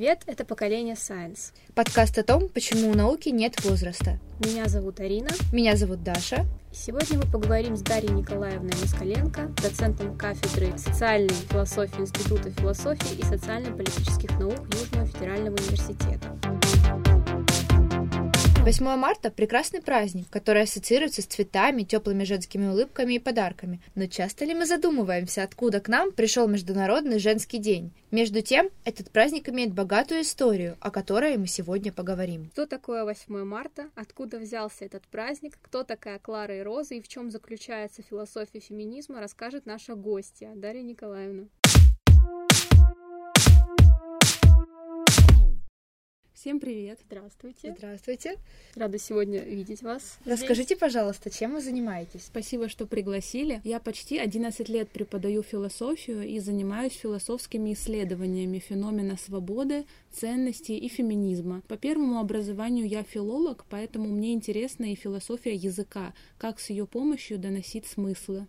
Привет, это «Поколение Science». Подкаст о том, почему у науки нет возраста. Меня зовут Арина. Меня зовут Даша. Сегодня мы поговорим с Дарьей Николаевной Москаленко, доцентом кафедры социальной философии Института философии и социально-политических наук Южного федерального университета. 8 марта – прекрасный праздник, который ассоциируется с цветами, теплыми женскими улыбками и подарками. Но часто ли мы задумываемся, откуда к нам пришел Международный женский день? Между тем, этот праздник имеет богатую историю, о которой мы сегодня поговорим. Что такое 8 марта? Откуда взялся этот праздник? Кто такая Клара и Роза? И в чем заключается философия феминизма, расскажет наша гостья Дарья Николаевна. Всем привет! Здравствуйте! Здравствуйте! Рада сегодня видеть вас. Расскажите, здесь. пожалуйста, чем вы занимаетесь? Спасибо, что пригласили. Я почти 11 лет преподаю философию и занимаюсь философскими исследованиями феномена свободы, ценностей и феминизма. По первому образованию я филолог, поэтому мне интересна и философия языка, как с ее помощью доносить смыслы.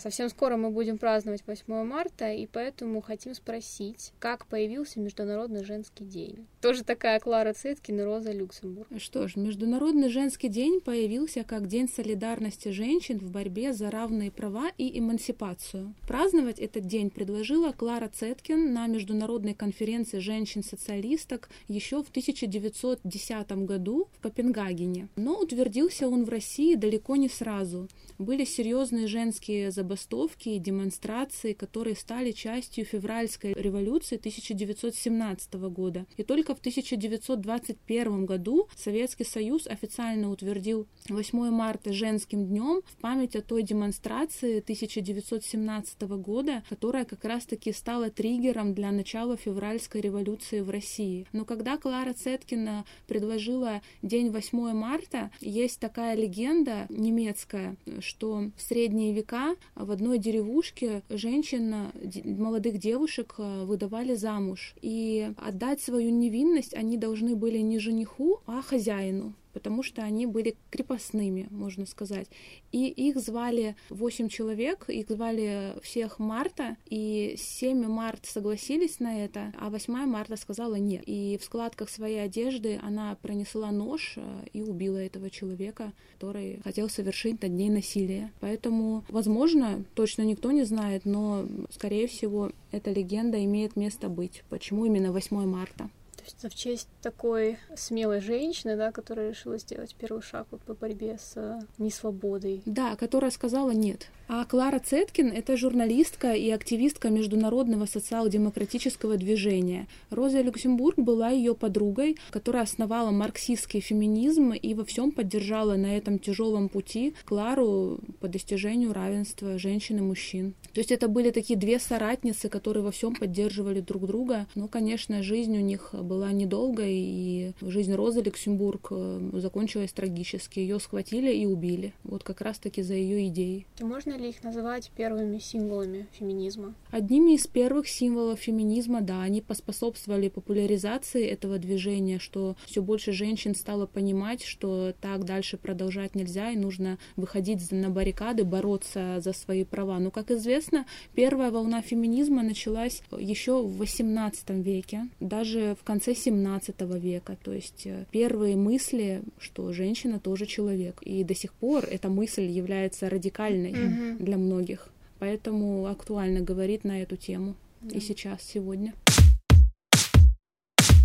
Совсем скоро мы будем праздновать 8 марта, и поэтому хотим спросить, как появился Международный женский день. Тоже такая Клара Цеткин и Роза Люксембург. Что ж, Международный женский день появился как День солидарности женщин в борьбе за равные права и эмансипацию. Праздновать этот день предложила Клара Цеткин на Международной конференции женщин-социалисток еще в 1910 году в Копенгагене. Но утвердился он в России далеко не сразу. Были серьезные женские заболевания забастовки и демонстрации, которые стали частью февральской революции 1917 года. И только в 1921 году Советский Союз официально утвердил 8 марта женским днем в память о той демонстрации 1917 года, которая как раз-таки стала триггером для начала февральской революции в России. Но когда Клара Цеткина предложила день 8 марта, есть такая легенда немецкая, что в средние века в одной деревушке женщин, молодых девушек э, выдавали замуж. И отдать свою невинность они должны были не жениху, а хозяину потому что они были крепостными, можно сказать. И их звали 8 человек, их звали всех Марта, и 7 Март согласились на это, а 8 Марта сказала нет. И в складках своей одежды она пронесла нож э, и убила этого человека, который хотел совершить над ней насилие. Поэтому, возможно, точно никто не знает, но, скорее всего, эта легенда имеет место быть. Почему именно 8 марта? Это в честь такой смелой женщины, да, которая решила сделать первый шаг вот по борьбе с э, несвободой. Да, которая сказала нет. А Клара Цеткин — это журналистка и активистка международного социал-демократического движения. Роза Люксембург была ее подругой, которая основала марксистский феминизм и во всем поддержала на этом тяжелом пути Клару по достижению равенства женщин и мужчин. То есть это были такие две соратницы, которые во всем поддерживали друг друга. Но, конечно, жизнь у них была недолгой, и жизнь Розы Люксембург э, закончилась трагически. Ее схватили и убили. Вот как раз-таки за ее идеи. Можно ли их называть первыми символами феминизма? Одними из первых символов феминизма, да, они поспособствовали популяризации этого движения, что все больше женщин стало понимать, что так дальше продолжать нельзя, и нужно выходить на баррикады, бороться за свои права. Но, как известно, первая волна феминизма началась еще в XVIII веке, даже в конце конце 17 века. То есть э, первые мысли, что женщина тоже человек. И до сих пор эта мысль является радикальной mm-hmm. для многих. Поэтому актуально говорить на эту тему mm-hmm. и сейчас, сегодня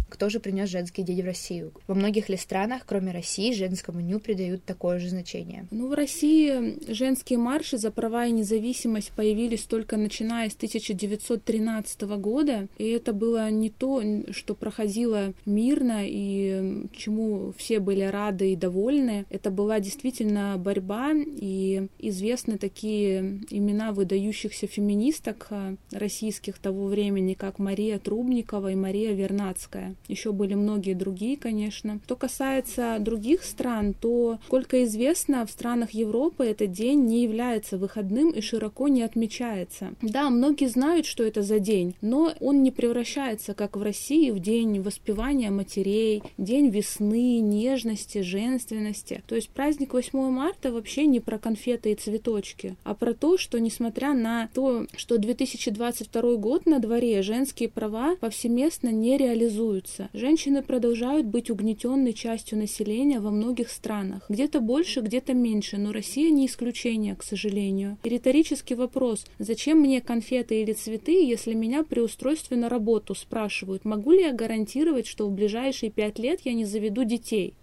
кто же принес женский день в Россию. Во многих ли странах, кроме России, женскому дню придают такое же значение? Ну, в России женские марши за права и независимость появились только начиная с 1913 года, и это было не то, что проходило мирно и чему все были рады и довольны. Это была действительно борьба, и известны такие имена выдающихся феминисток российских того времени, как Мария Трубникова и Мария Вернадская. Еще были многие другие, конечно. Что касается других стран, то, сколько известно, в странах Европы этот день не является выходным и широко не отмечается. Да, многие знают, что это за день, но он не превращается, как в России, в день воспевания матерей, день весны, нежности, женственности. То есть праздник 8 марта вообще не про конфеты и цветочки, а про то, что несмотря на то, что 2022 год на дворе, женские права повсеместно не реализуются. Женщины продолжают быть угнетенной частью населения во многих странах. Где-то больше, где-то меньше, но Россия не исключение, к сожалению. И риторический вопрос, зачем мне конфеты или цветы, если меня при устройстве на работу спрашивают, могу ли я гарантировать, что в ближайшие пять лет я не заведу детей?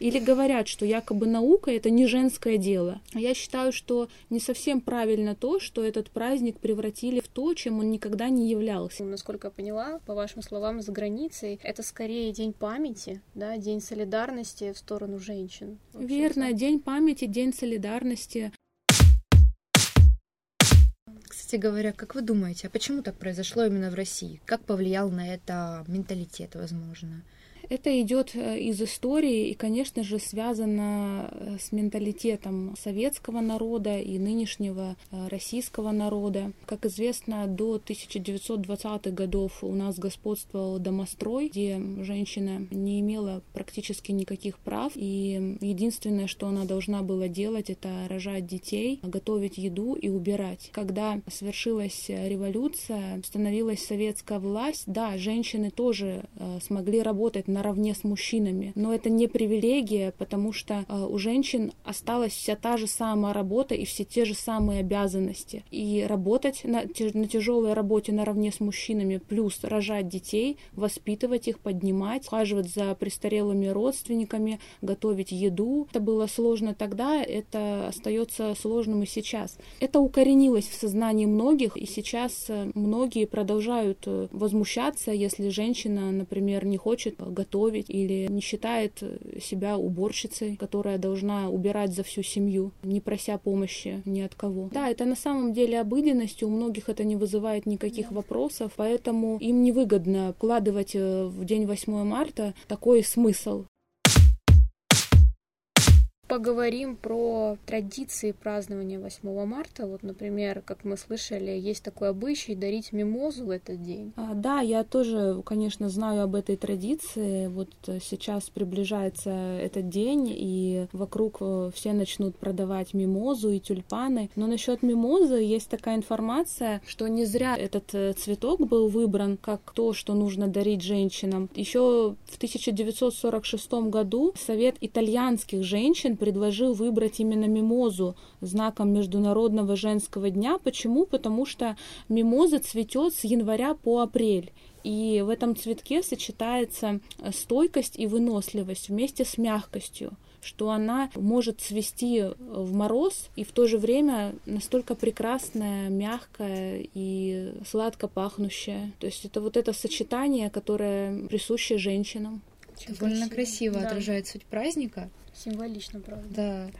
Или говорят, что якобы наука это не женское дело. Я считаю, что не совсем правильно то, что этот праздник превратили в то, чем он никогда не являлся. Насколько я поняла, по вашим словам, за границей это скорее день памяти, да, день солидарности в сторону женщин. Верно, день памяти, день солидарности. Кстати говоря, как вы думаете, а почему так произошло именно в России? Как повлиял на это менталитет, возможно? Это идет э, из истории и, конечно же, связано э, с менталитетом советского народа и нынешнего э, российского народа. Как известно, до 1920-х годов у нас господствовал домострой, где женщина не имела практически никаких прав, и единственное, что она должна была делать, это рожать детей, готовить еду и убирать. Когда свершилась революция, становилась советская власть, да, женщины тоже смогли работать на наравне с мужчинами. Но это не привилегия, потому что э, у женщин осталась вся та же самая работа и все те же самые обязанности. И работать на, на тяжелой работе наравне с мужчинами, плюс рожать детей, воспитывать их, поднимать, ухаживать за престарелыми родственниками, готовить еду. Это было сложно тогда, это остается сложным и сейчас. Это укоренилось в сознании многих, и сейчас э, многие продолжают э, возмущаться, если женщина, например, не хочет готовить готовить или не считает себя уборщицей, которая должна убирать за всю семью, не прося помощи ни от кого. Да, это на самом деле обыденность, у многих это не вызывает никаких вопросов, поэтому им невыгодно вкладывать э, в день 8 марта такой смысл. Поговорим про традиции празднования 8 марта. Вот, например, как мы слышали, есть такой обычай дарить мимозу в этот день. А, да, я тоже, конечно, знаю об этой традиции. Вот сейчас приближается этот день, и вокруг э, все начнут продавать мимозу и тюльпаны. Но насчет мимозы есть такая информация, что не зря этот э, цветок был выбран как то, что нужно дарить женщинам. Еще в 1946 году Совет итальянских женщин предложил выбрать именно мимозу знаком Международного женского дня. Почему? Потому что мимоза цветет с января по апрель. И в этом цветке сочетается стойкость и выносливость вместе с мягкостью что она может цвести в мороз и в то же время настолько прекрасная, мягкая и сладко пахнущая. То есть это вот это сочетание, которое присуще женщинам. Довольно красиво да. отражает суть праздника. Символично, правда. Да.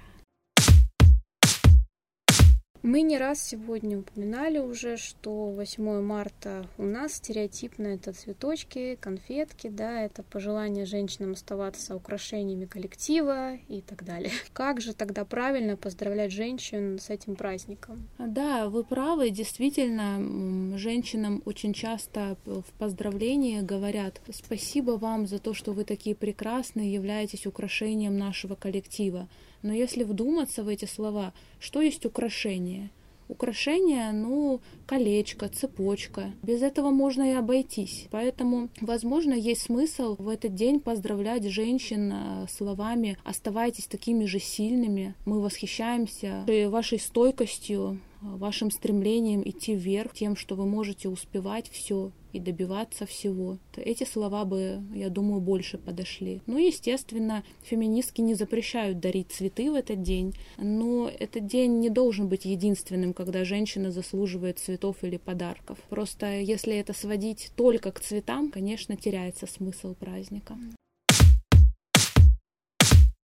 Мы не раз сегодня упоминали уже, что 8 марта у нас стереотипно это цветочки, конфетки, да, это пожелание женщинам оставаться украшениями коллектива и так далее. Как же тогда правильно поздравлять женщин с этим праздником? Да, вы правы, действительно, женщинам очень часто в поздравлении говорят «Спасибо вам за то, что вы такие прекрасные, являетесь украшением нашего коллектива». Но если вдуматься в эти слова, что есть украшение? Украшение, ну, колечко, цепочка. Без этого можно и обойтись. Поэтому, возможно, есть смысл в этот день поздравлять женщин э, словами «Оставайтесь такими же сильными, мы восхищаемся вашей стойкостью, вашим стремлением идти вверх, тем, что вы можете успевать все и добиваться всего. Эти слова бы, я думаю, больше подошли. Ну, естественно, феминистки не запрещают дарить цветы в этот день, но этот день не должен быть единственным, когда женщина заслуживает цветов или подарков. Просто если это сводить только к цветам, конечно, теряется смысл праздника.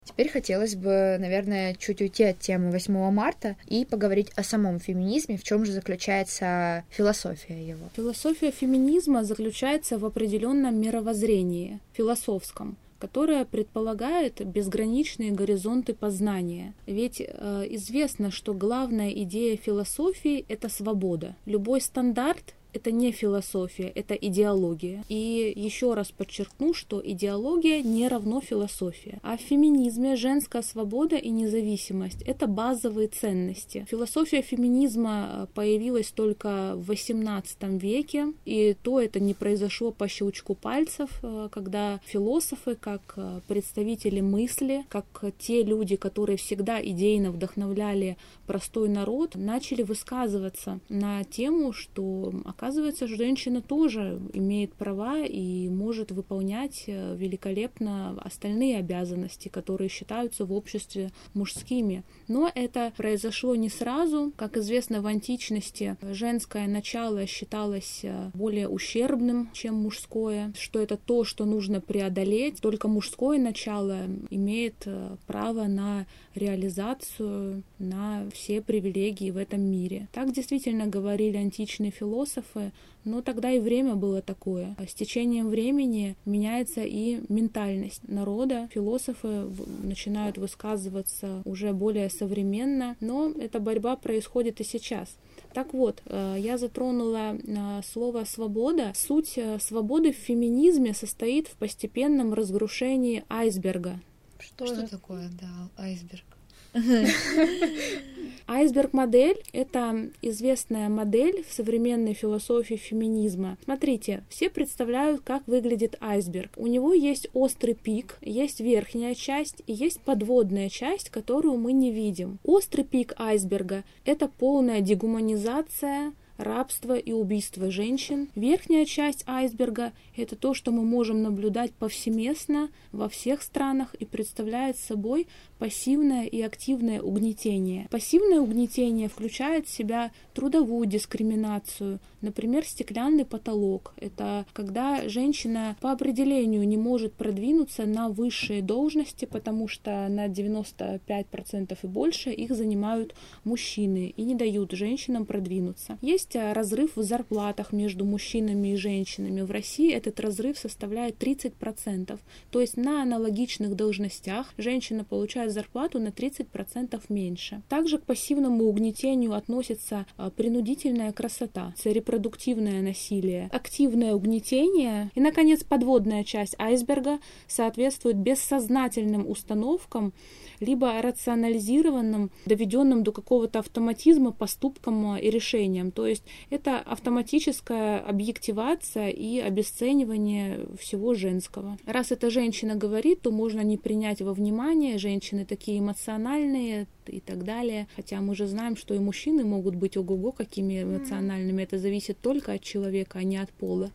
Теперь хотелось бы, наверное, чуть уйти от темы 8 марта и поговорить о самом феминизме, в чем же заключается философия его. Философия феминизма заключается в определенном мировоззрении, философском, которая предполагает безграничные горизонты познания. Ведь э, известно, что главная идея философии — это свобода. Любой стандарт это не философия, это идеология. И еще раз подчеркну, что идеология не равно философия. А в феминизме женская свобода и независимость — это базовые ценности. Философия феминизма э, появилась только в XVIII веке, и то это не произошло по щелчку пальцев, э, когда философы, как э, представители мысли, как те люди, которые всегда идейно вдохновляли простой народ, начали высказываться на тему, что, оказывается, женщина тоже имеет права и может выполнять э, великолепно остальные обязанности, которые считаются в обществе мужскими. Но это произошло не сразу. Как известно, в античности женское начало считалось э, более ущербным, чем мужское, что это то, что нужно преодолеть. Только мужское начало имеет э, право на реализацию, на все привилегии в этом мире. Так действительно говорили античные философы, философы, но тогда и время было такое. С течением времени меняется и ментальность народа. Философы начинают высказываться уже более современно, но эта борьба происходит и сейчас. Так вот, э, я затронула э, слово «свобода». Суть э, свободы в феминизме состоит в постепенном разрушении айсберга. Что, Что такое, да, айсберг? Айсберг-модель — это известная модель в современной философии феминизма. Смотрите, все представляют, как выглядит айсберг. У него есть острый пик, есть верхняя часть и есть подводная часть, которую мы не видим. Острый пик айсберга — это полная дегуманизация, рабство и убийство женщин. Верхняя часть айсберга – это то, что мы можем наблюдать повсеместно во всех странах и представляет собой пассивное и активное угнетение. Пассивное угнетение включает в себя трудовую дискриминацию, например, стеклянный потолок. Это когда женщина по определению не может продвинуться на высшие должности, потому что на 95% и больше их занимают мужчины и не дают женщинам продвинуться. Есть а, разрыв в зарплатах между мужчинами и женщинами. В России этот разрыв составляет 30%. То есть на аналогичных должностях женщина получает зарплату на 30% меньше. Также к пассивному угнетению относится а, принудительная красота, репродуктивное насилие, активное угнетение и, наконец, подводная часть айсберга соответствует бессознательным установкам, либо рационализированным, доведенным до какого-то автоматизма поступкам и решениям. То есть это автоматическая объективация и обесценивание всего женского. Раз эта женщина говорит, то можно не принять во внимание, женщины такие эмоциональные и так далее. Хотя мы же знаем, что и мужчины могут быть ого-го какими эмоциональными. Это зависит только от человека, а не от пола.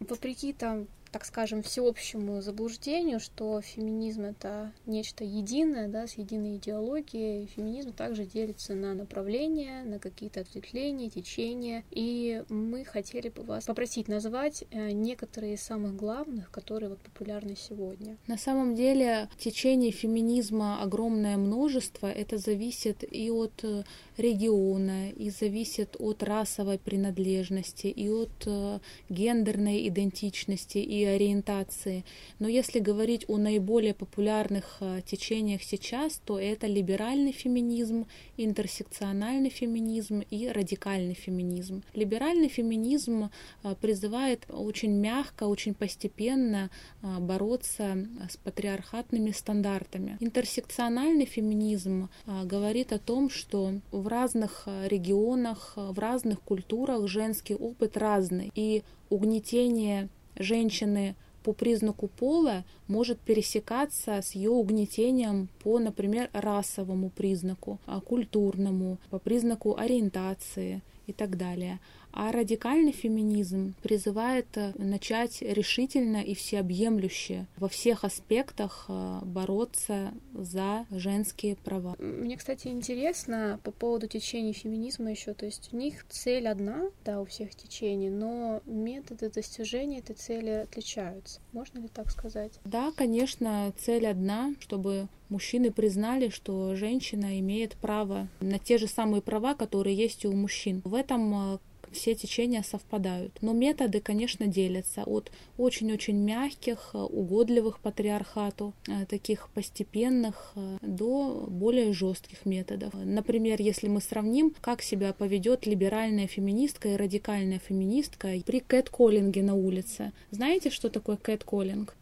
Вопреки там так скажем, всеобщему заблуждению, что феминизм это нечто единое, да, с единой идеологией. Феминизм также делится на направления, на какие-то ответвления, течения. И мы хотели бы вас попросить назвать э, некоторые из самых главных, которые вот популярны сегодня. На самом деле течений феминизма огромное множество. Это зависит и от э, региона, и зависит от расовой принадлежности, и от э, гендерной идентичности, и ориентации. Но если говорить о наиболее популярных э, течениях сейчас, то это либеральный феминизм, интерсекциональный феминизм и радикальный феминизм. Либеральный феминизм э, призывает очень мягко, очень постепенно э, бороться с патриархатными стандартами. Интерсекциональный феминизм говорит о том, что в разных регионах, в разных культурах женский опыт разный, и угнетение женщины по признаку пола может пересекаться с ее угнетением по, например, расовому признаку, а, культурному, по признаку ориентации и так далее. А радикальный феминизм призывает э, начать решительно и всеобъемлюще во всех аспектах э, бороться за женские права. Мне, кстати, интересно по поводу течений феминизма еще. То есть у них цель одна, да, у всех течений, но методы достижения этой цели отличаются. Можно ли так сказать? Да, конечно, цель одна, чтобы мужчины признали, что женщина имеет право на те же самые права, которые есть у мужчин. В этом э, все течения совпадают. Но методы, конечно, делятся от очень-очень мягких, э, угодливых патриархату, э, таких постепенных, э, до более жестких методов. Например, если мы сравним, как себя поведет либеральная феминистка и радикальная феминистка при кэт-коллинге на улице. Знаете, что такое кэт-коллинг?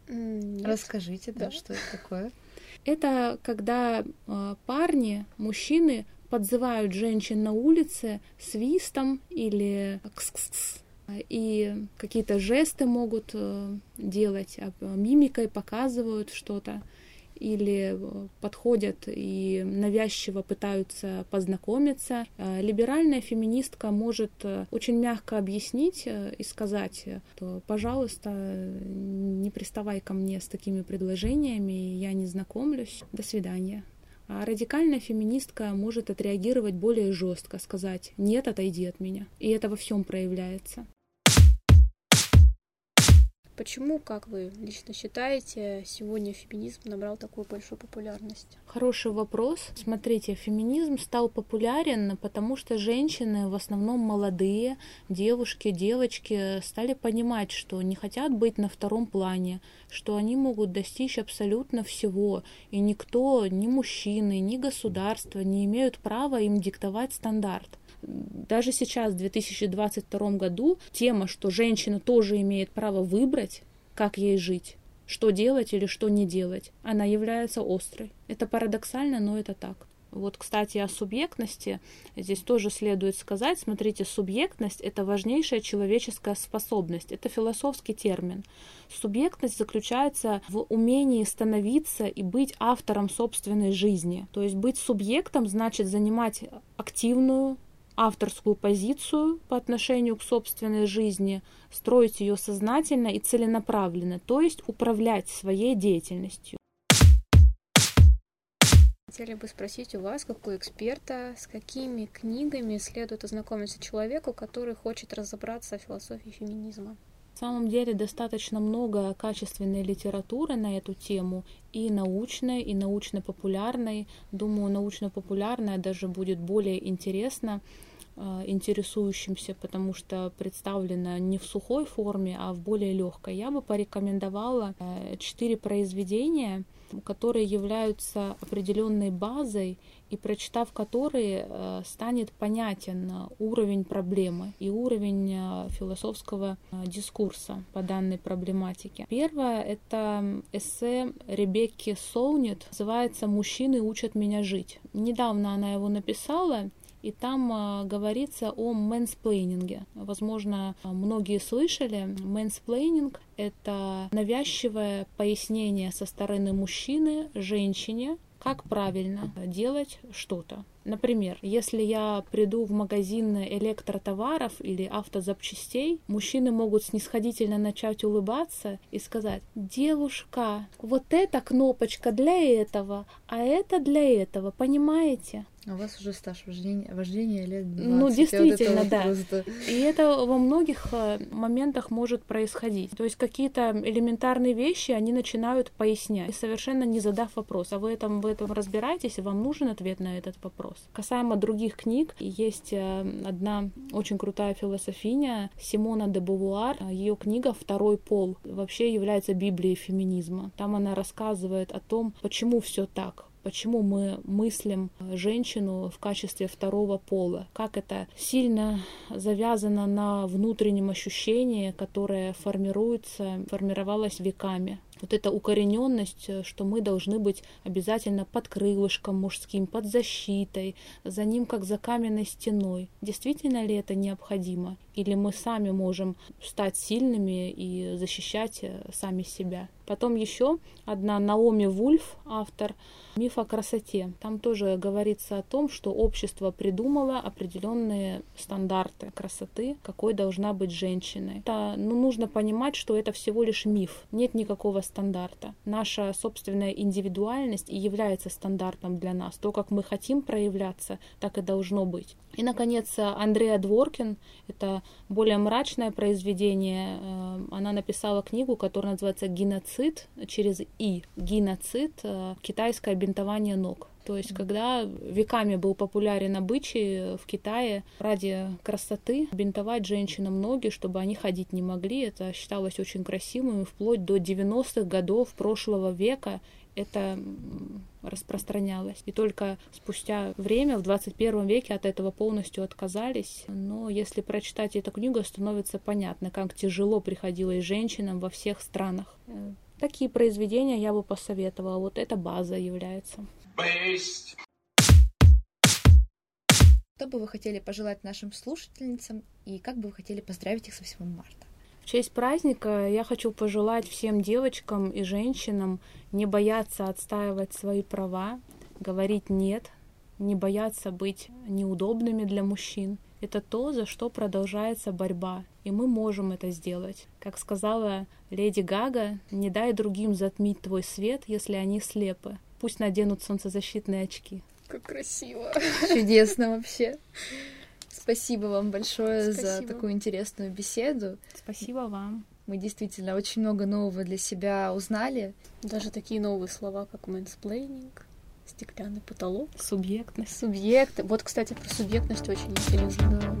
Расскажите, да, да, что это такое? Это когда э, парни, мужчины подзывают женщин на улице свистом или кс-кс-кс. И какие-то жесты могут э, делать, а мимикой показывают что-то или э, подходят и навязчиво пытаются познакомиться. Э, либеральная феминистка может очень мягко объяснить и сказать, что, пожалуйста, не приставай ко мне с такими предложениями, я не знакомлюсь, до свидания. А радикальная феминистка может отреагировать более жестко, сказать «нет, отойди от меня». И это во всем проявляется. Почему, как вы лично считаете, сегодня феминизм набрал такую большую популярность? Хороший вопрос. Смотрите, феминизм стал популярен, потому что женщины, в основном молодые, девушки, девочки, стали понимать, что не хотят быть на втором плане, что они могут достичь абсолютно всего, и никто, ни мужчины, ни государство не имеют права им диктовать стандарт даже сейчас, в 2022 году, тема, что женщина тоже имеет право выбрать, как ей жить, что делать или что не делать, она является острой. Это парадоксально, но это так. Вот, кстати, о субъектности здесь тоже следует сказать. Смотрите, субъектность — это важнейшая человеческая способность. Это философский термин. Субъектность заключается в умении становиться и быть автором собственной жизни. То есть быть субъектом значит занимать активную, авторскую позицию по отношению к собственной жизни, строить ее сознательно и целенаправленно, то есть управлять своей деятельностью. Хотели бы спросить у вас, как у эксперта, с какими книгами следует ознакомиться человеку, который хочет разобраться в философии феминизма? На самом деле достаточно много качественной литературы на эту тему, и научной, и научно-популярной. Думаю, научно-популярная даже будет более интересна интересующимся, потому что представлена не в сухой форме, а в более легкой. Я бы порекомендовала э, четыре произведения, которые являются определенной базой и прочитав которые э, станет понятен уровень проблемы и уровень философского дискурса по данной проблематике. Первое — это эссе Ребекки Солнит, называется «Мужчины учат меня жить». Недавно она его написала, и там а, говорится о мэнсплейнинге. Возможно, многие слышали. Мэнсплейнинг — это навязчивое пояснение со стороны мужчины женщине, как правильно делать что-то. Например, если я приду в магазин электротоваров или автозапчастей, мужчины могут снисходительно начать улыбаться и сказать, девушка, вот эта кнопочка для этого, а это для этого, понимаете? А у вас уже стаж вождения, вождения лет 20. Ну, действительно, вот да. Просто... И это во многих э, моментах может происходить. То есть какие-то элементарные вещи они начинают пояснять, совершенно не задав вопрос. А вы этом, в этом разбираетесь, и вам нужен ответ на этот вопрос. Касаемо других книг, есть э, одна очень крутая философиня Симона де Бувуар. Ее книга «Второй пол» вообще является Библией феминизма. Там она рассказывает о том, почему все так, почему мы мыслим женщину в качестве второго пола, как это сильно завязано на внутреннем ощущении, которое формируется, формировалось веками. Вот эта укорененность, э, что мы должны быть обязательно под крылышком мужским, под защитой, за ним как за каменной стеной. Действительно ли это необходимо? Или мы сами можем стать сильными и защищать э, сами себя? Потом еще одна Наоми Вульф, автор «Миф о красоте». Там тоже говорится о том, что общество придумало определенные стандарты красоты, какой должна быть женщина. Это, ну, нужно понимать, что это всего лишь миф. Нет никакого стандарта. Наша собственная индивидуальность и является стандартом для нас. То, как мы хотим проявляться, так и должно быть. И, наконец, Андреа Дворкин, это более мрачное произведение. Э, она написала книгу, которая называется «Геноцид» через «и». Геноцид э, – китайское бинтование ног. То есть, когда веками был популярен обычай в Китае ради красоты бинтовать женщинам ноги, чтобы они ходить не могли, это считалось очень красивым, и вплоть до 90-х годов прошлого века это распространялось. И только спустя время, в 21 веке, от этого полностью отказались. Но если прочитать эту книгу, становится понятно, как тяжело приходилось женщинам во всех странах. Э, такие произведения я бы посоветовала. Вот эта база является. Based. Что бы вы хотели пожелать нашим слушательницам и как бы вы хотели поздравить их с 8 марта? В честь праздника я хочу пожелать всем девочкам и женщинам не бояться отстаивать свои права, говорить «нет», не бояться быть неудобными для мужчин. Это то, за что продолжается борьба, и мы можем это сделать. Как сказала леди Гага, не дай другим затмить твой свет, если они слепы. Пусть наденут солнцезащитные очки. Как красиво. Чудесно вообще. Спасибо вам большое Спасибо. за такую интересную беседу. Спасибо вам. Мы действительно очень много нового для себя узнали. Даже такие новые слова, как мэнсплейнинг, стеклянный потолок. Субъектность. Субъект. Вот, кстати, про субъектность очень интересно. Да.